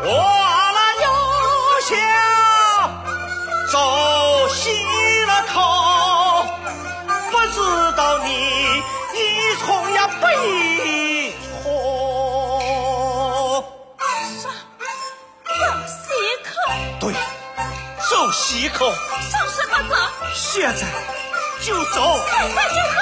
我那又想走西口，不知道你一从呀不从？西口？对，走西口。什么走？现在就走。现在就走。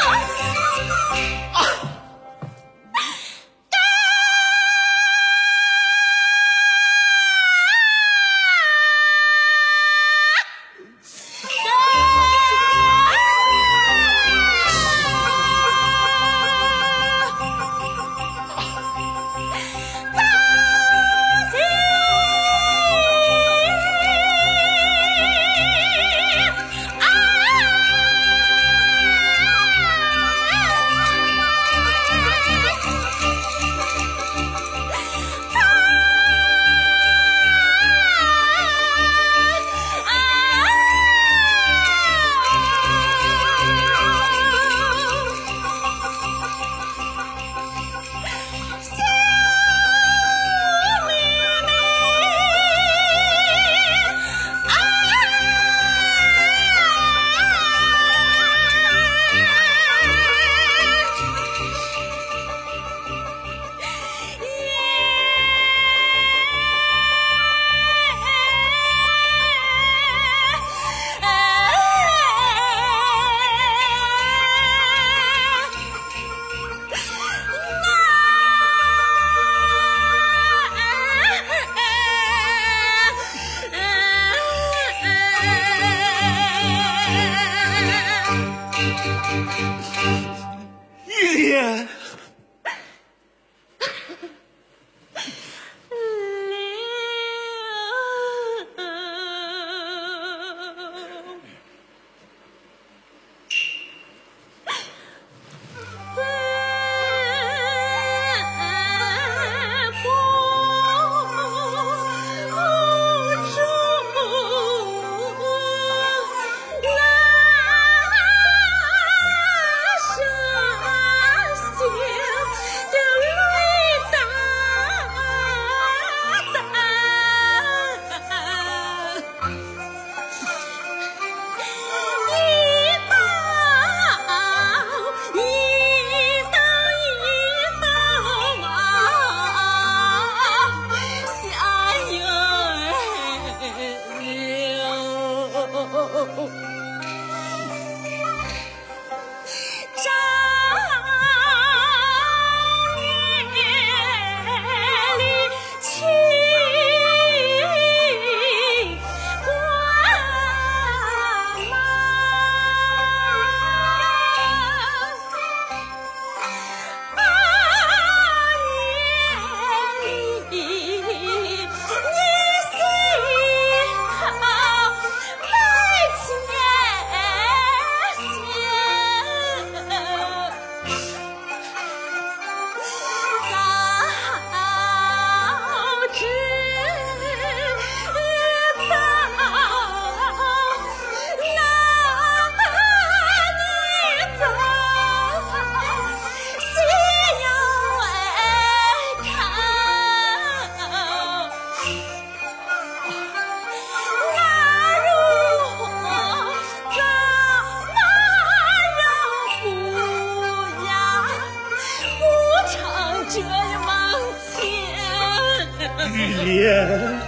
语言。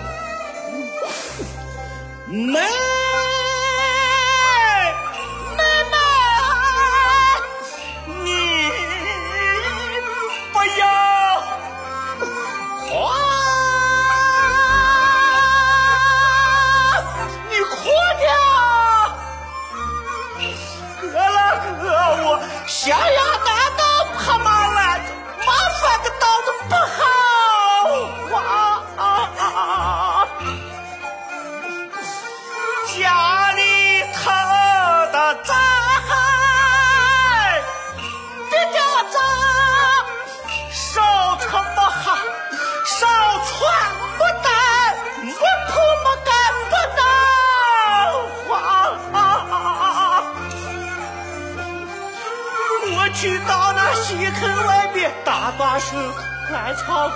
没。去到那西坑外面打把手来唱，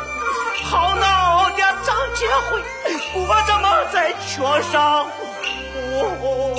好闹的张结会，我怎么在桥上？哦